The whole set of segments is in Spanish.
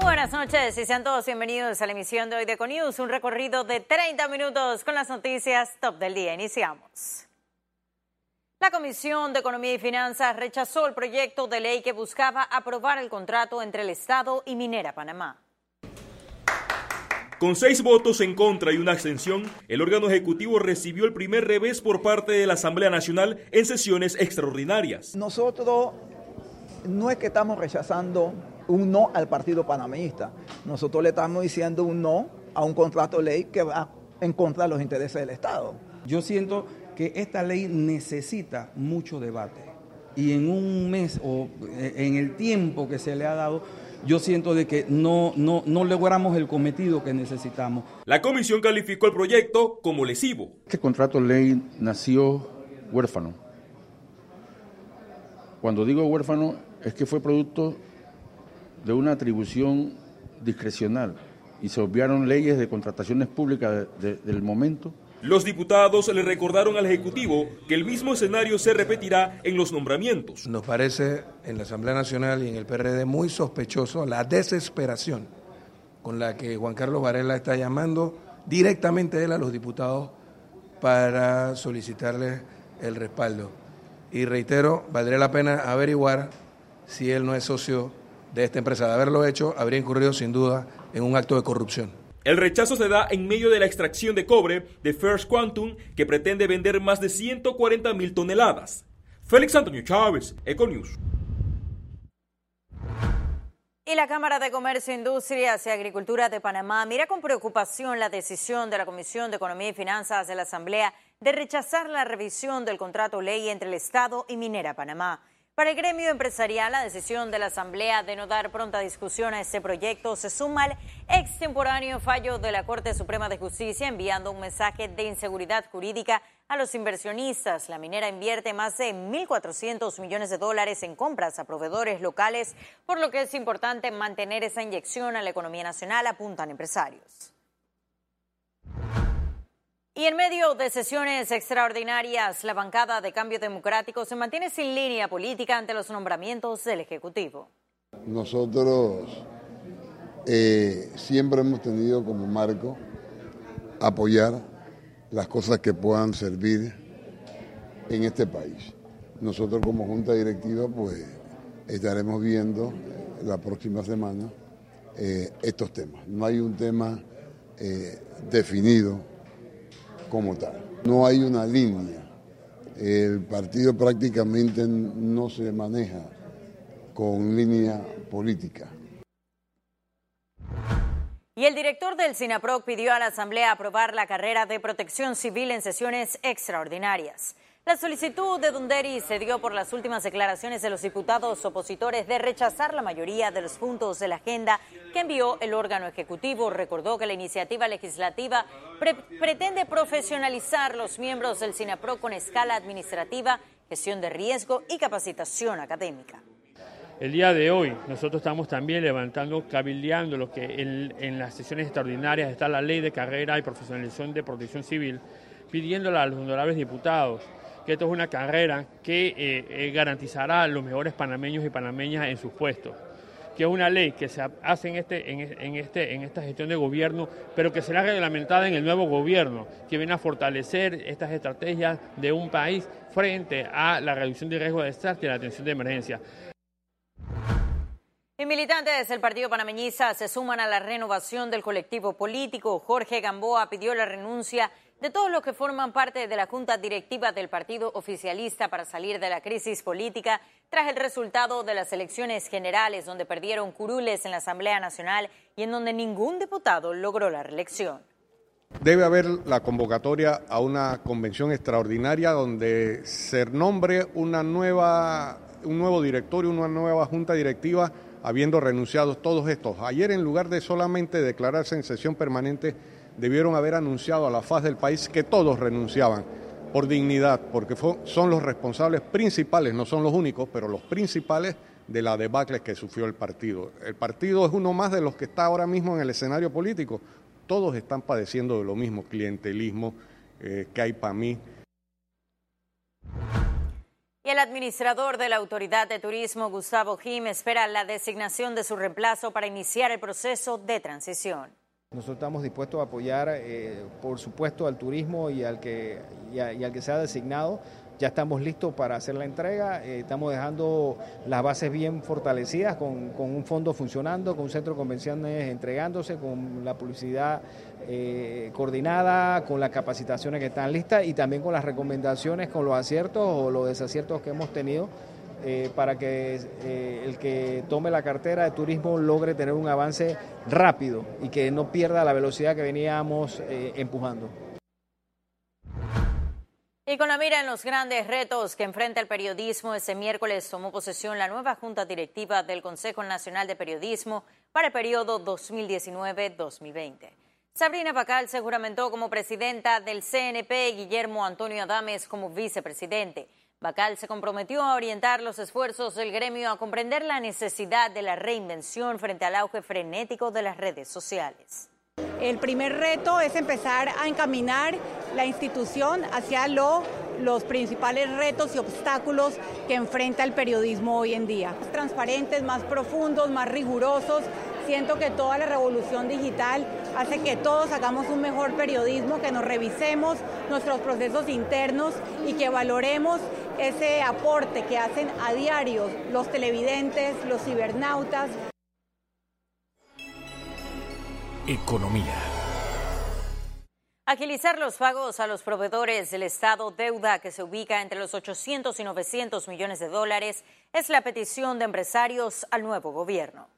Buenas noches y sean todos bienvenidos a la emisión de hoy de Econews, un recorrido de 30 minutos con las noticias top del día. Iniciamos. La Comisión de Economía y Finanzas rechazó el proyecto de ley que buscaba aprobar el contrato entre el Estado y Minera Panamá. Con seis votos en contra y una abstención, el órgano ejecutivo recibió el primer revés por parte de la Asamblea Nacional en sesiones extraordinarias. Nosotros no es que estamos rechazando un no al partido panameñista, nosotros le estamos diciendo un no a un contrato de ley que va en contra de los intereses del Estado. Yo siento que esta ley necesita mucho debate y en un mes o eh, en el tiempo que se le ha dado, yo siento de que no, no, no logramos el cometido que necesitamos. La comisión calificó el proyecto como lesivo. Este contrato de ley nació huérfano. Cuando digo huérfano es que fue producto de una atribución discrecional y se obviaron leyes de contrataciones públicas de, de, del momento los diputados le recordaron al Ejecutivo que el mismo escenario se repetirá en los nombramientos. Nos parece en la Asamblea Nacional y en el PRD muy sospechoso la desesperación con la que Juan Carlos Varela está llamando directamente él a los diputados para solicitarle el respaldo. Y reitero, valdría la pena averiguar si él no es socio de esta empresa. De haberlo hecho, habría incurrido sin duda en un acto de corrupción. El rechazo se da en medio de la extracción de cobre de First Quantum, que pretende vender más de 140 mil toneladas. Félix Antonio Chávez, Econews. Y la Cámara de Comercio, Industrias y Agricultura de Panamá mira con preocupación la decisión de la Comisión de Economía y Finanzas de la Asamblea de rechazar la revisión del contrato ley entre el Estado y Minera Panamá. Para el gremio empresarial, la decisión de la Asamblea de no dar pronta discusión a este proyecto se suma al extemporáneo fallo de la Corte Suprema de Justicia enviando un mensaje de inseguridad jurídica a los inversionistas. La minera invierte más de 1.400 millones de dólares en compras a proveedores locales, por lo que es importante mantener esa inyección a la economía nacional, apuntan empresarios. Y en medio de sesiones extraordinarias, la bancada de Cambio Democrático se mantiene sin línea política ante los nombramientos del Ejecutivo. Nosotros eh, siempre hemos tenido como marco apoyar las cosas que puedan servir en este país. Nosotros como Junta Directiva pues estaremos viendo la próxima semana eh, estos temas. No hay un tema eh, definido como tal. No hay una línea. El partido prácticamente no se maneja con línea política. Y el director del SINAPROC pidió a la Asamblea aprobar la carrera de protección civil en sesiones extraordinarias. La solicitud de Dunderi se dio por las últimas declaraciones de los diputados opositores de rechazar la mayoría de los puntos de la agenda que envió el órgano ejecutivo. Recordó que la iniciativa legislativa pre pretende profesionalizar los miembros del SINAPRO con escala administrativa, gestión de riesgo y capacitación académica. El día de hoy nosotros estamos también levantando, cabildeando lo que en, en las sesiones extraordinarias está la ley de carrera y profesionalización de protección civil, pidiéndole a los honorables diputados que esto es una carrera que eh, eh, garantizará a los mejores panameños y panameñas en sus puestos que es una ley que se hace en, este, en, este, en esta gestión de gobierno, pero que será reglamentada en el nuevo gobierno, que viene a fortalecer estas estrategias de un país frente a la reducción de riesgo de desastre y la atención de emergencia. Y militantes del Partido Panameñista se suman a la renovación del colectivo político. Jorge Gamboa pidió la renuncia de todos los que forman parte de la Junta Directiva del Partido Oficialista para salir de la crisis política tras el resultado de las elecciones generales donde perdieron curules en la Asamblea Nacional y en donde ningún diputado logró la reelección. Debe haber la convocatoria a una convención extraordinaria donde se nombre una nueva, un nuevo directorio, una nueva junta directiva, habiendo renunciado todos estos. Ayer, en lugar de solamente declararse en sesión permanente, debieron haber anunciado a la faz del país que todos renunciaban por dignidad, porque son los responsables principales, no son los únicos, pero los principales de la debacle que sufrió el partido. El partido es uno más de los que está ahora mismo en el escenario político. Todos están padeciendo de lo mismo, clientelismo, eh, que hay para mí. Y el administrador de la Autoridad de Turismo, Gustavo Jim, espera la designación de su reemplazo para iniciar el proceso de transición. Nosotros estamos dispuestos a apoyar, eh, por supuesto, al turismo y al que, y, al que sea designado. Ya estamos listos para hacer la entrega, eh, estamos dejando las bases bien fortalecidas con, con, un fondo funcionando, con un centro de convenciones entregándose, con la publicidad eh, coordinada, con las capacitaciones que están listas y también con las recomendaciones, con los aciertos o los desaciertos que hemos tenido eh, para que eh, el que tome la cartera de turismo logre tener un avance rápido y que no pierda la velocidad que veníamos eh, empujando. Y con la mira en los grandes retos que enfrenta el periodismo, este miércoles tomó posesión la nueva Junta Directiva del Consejo Nacional de Periodismo para el periodo 2019-2020. Sabrina Bacal se juramentó como presidenta del CNP y Guillermo Antonio Adames como vicepresidente. Bacal se comprometió a orientar los esfuerzos del gremio a comprender la necesidad de la reinvención frente al auge frenético de las redes sociales. El primer reto es empezar a encaminar la institución hacia los principales retos y obstáculos que enfrenta el periodismo hoy en día. Más transparentes, más profundos, más rigurosos. Siento que toda la revolución digital hace que todos hagamos un mejor periodismo, que nos revisemos nuestros procesos internos y que valoremos ese aporte que hacen a diario los televidentes, los cibernautas. Economía. Agilizar los pagos a los proveedores del Estado, deuda que se ubica entre los 800 y 900 millones de dólares, es la petición de empresarios al nuevo gobierno.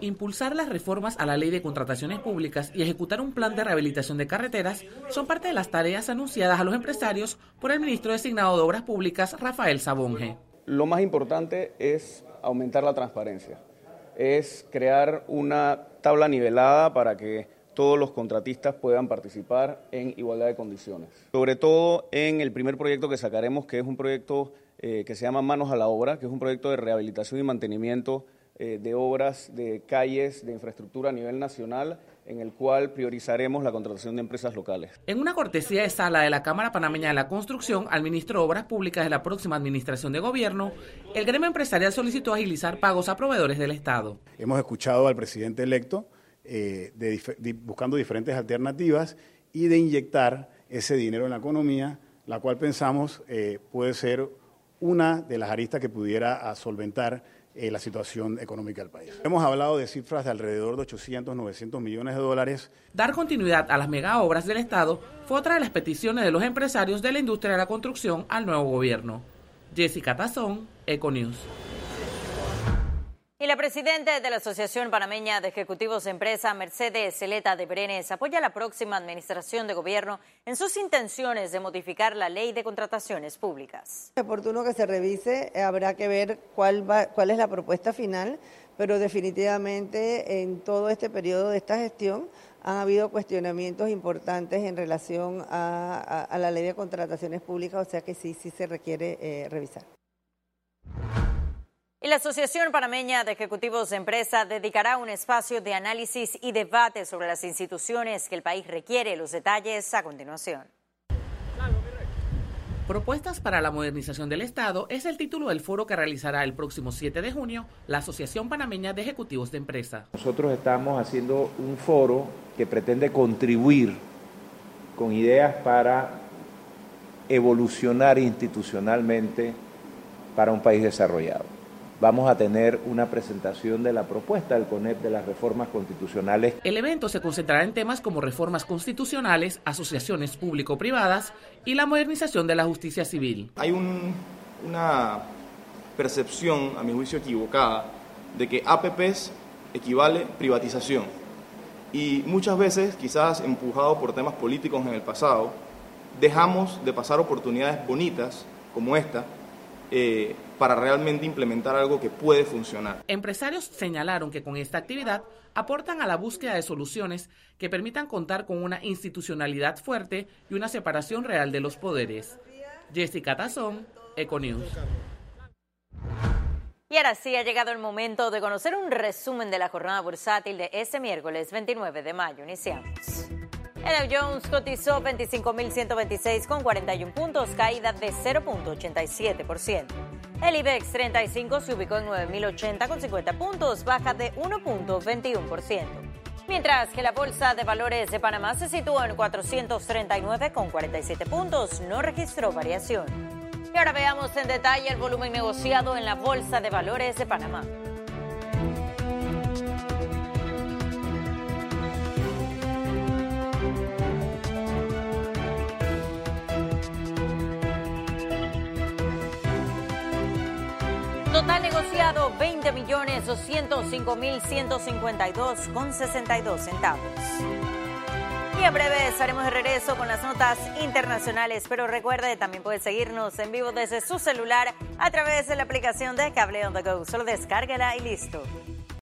Impulsar las reformas a la ley de contrataciones públicas y ejecutar un plan de rehabilitación de carreteras son parte de las tareas anunciadas a los empresarios por el ministro designado de Obras Públicas, Rafael Sabonge. Lo más importante es aumentar la transparencia, es crear una tabla nivelada para que todos los contratistas puedan participar en igualdad de condiciones. Sobre todo en el primer proyecto que sacaremos, que es un proyecto eh, que se llama Manos a la Obra, que es un proyecto de rehabilitación y mantenimiento eh, de obras de calles, de infraestructura a nivel nacional, en el cual priorizaremos la contratación de empresas locales. En una cortesía de sala de la Cámara Panameña de la Construcción al ministro de Obras Públicas de la próxima administración de gobierno, el gremio empresarial solicitó agilizar pagos a proveedores del Estado. Hemos escuchado al presidente electo eh, buscando diferentes alternativas y de inyectar ese dinero en la economía, la cual pensamos eh, puede ser una de las aristas que pudiera solventar eh, la situación económica del país. Hemos hablado de cifras de alrededor de 800, 900 millones de dólares. Dar continuidad a las mega obras del Estado fue otra de las peticiones de los empresarios de la industria de la construcción al nuevo gobierno. Jessica Tazón, Econews. Y la presidenta de la Asociación Panameña de Ejecutivos de Empresa, Mercedes Celeta de Brenes, apoya a la próxima administración de gobierno en sus intenciones de modificar la ley de contrataciones públicas. Es oportuno que se revise, habrá que ver cuál, cuál es la propuesta final, pero definitivamente en todo este periodo de esta gestión han habido cuestionamientos importantes en relación a, la ley de contrataciones públicas, o sea que sí, sí se requiere eh, revisar. Y la Asociación Panameña de Ejecutivos de Empresa dedicará un espacio de análisis y debate sobre las instituciones que el país requiere. Los detalles a continuación. Propuestas para la modernización del Estado es el título del foro que realizará el próximo 7 de junio la Asociación Panameña de Ejecutivos de Empresa. Nosotros estamos haciendo un foro que pretende contribuir con ideas para evolucionar institucionalmente para un país desarrollado vamos a tener una presentación de la propuesta del CONEP de las reformas constitucionales. El evento se concentrará en temas como reformas constitucionales, asociaciones público-privadas y la modernización de la justicia civil. Hay una percepción, a mi juicio equivocada, de que APPs equivale privatización. Y muchas veces, quizás empujado por temas políticos en el pasado, dejamos de pasar oportunidades bonitas como esta eh, para realmente implementar algo que puede funcionar. Empresarios señalaron que con esta actividad aportan a la búsqueda de soluciones que permitan contar con una institucionalidad fuerte y una separación real de los poderes. Jessica Tazón, Econews. Y ahora sí ha llegado el momento de conocer un resumen de la jornada bursátil de este miércoles 29 de mayo. Iniciamos. El Dow Jones cotizó 25.126 con 41 puntos, caída de 0.87%. El IBEX 35 se ubicó en 9.080 con 50 puntos, baja de 1.21%. Mientras que la Bolsa de Valores de Panamá se situó en 439 con 47 puntos, no registró variación. Y ahora veamos en detalle el volumen negociado en la Bolsa de Valores de Panamá. Total negociado 20 millones 205 mil 152 con 62 centavos. Y en breve estaremos de regreso con las notas internacionales, pero recuerde, también puede seguirnos en vivo desde su celular a través de la aplicación de Cable on the Go. Solo descárguela y listo.